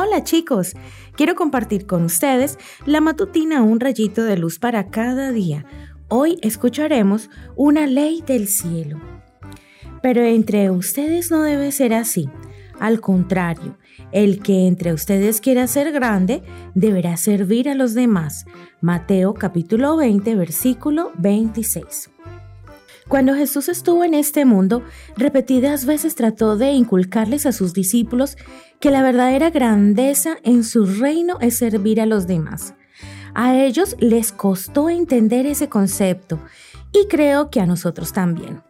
Hola chicos, quiero compartir con ustedes la matutina Un rayito de luz para cada día. Hoy escucharemos una ley del cielo. Pero entre ustedes no debe ser así. Al contrario, el que entre ustedes quiera ser grande deberá servir a los demás. Mateo capítulo 20 versículo 26. Cuando Jesús estuvo en este mundo, repetidas veces trató de inculcarles a sus discípulos que la verdadera grandeza en su reino es servir a los demás. A ellos les costó entender ese concepto y creo que a nosotros también.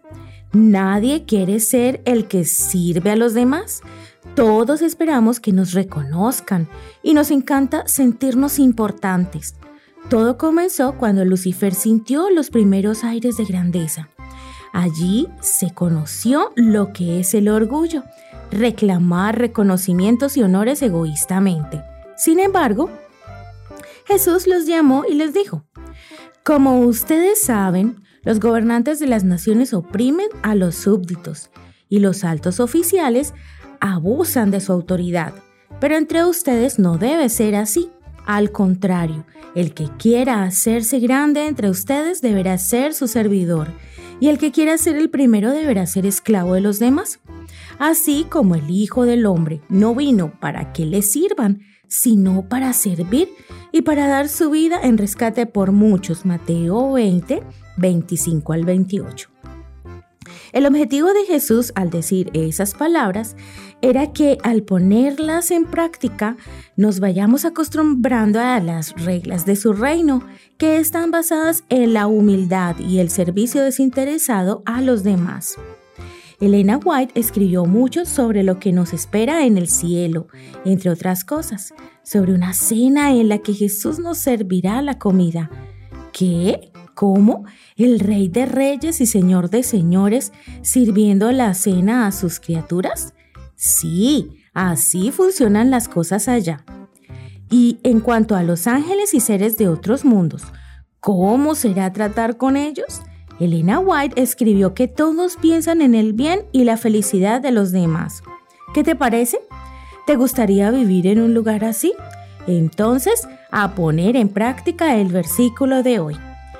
Nadie quiere ser el que sirve a los demás. Todos esperamos que nos reconozcan y nos encanta sentirnos importantes. Todo comenzó cuando Lucifer sintió los primeros aires de grandeza. Allí se conoció lo que es el orgullo, reclamar reconocimientos y honores egoístamente. Sin embargo, Jesús los llamó y les dijo, como ustedes saben, los gobernantes de las naciones oprimen a los súbditos y los altos oficiales abusan de su autoridad, pero entre ustedes no debe ser así. Al contrario, el que quiera hacerse grande entre ustedes deberá ser su servidor y el que quiera ser el primero deberá ser esclavo de los demás. Así como el Hijo del Hombre no vino para que le sirvan, sino para servir y para dar su vida en rescate por muchos. Mateo 20, 25 al 28. El objetivo de Jesús al decir esas palabras era que al ponerlas en práctica nos vayamos acostumbrando a las reglas de su reino, que están basadas en la humildad y el servicio desinteresado a los demás. Elena White escribió mucho sobre lo que nos espera en el cielo, entre otras cosas, sobre una cena en la que Jesús nos servirá la comida. ¿Qué? ¿Cómo? ¿El rey de reyes y señor de señores sirviendo la cena a sus criaturas? Sí, así funcionan las cosas allá. Y en cuanto a los ángeles y seres de otros mundos, ¿cómo será tratar con ellos? Elena White escribió que todos piensan en el bien y la felicidad de los demás. ¿Qué te parece? ¿Te gustaría vivir en un lugar así? Entonces, a poner en práctica el versículo de hoy.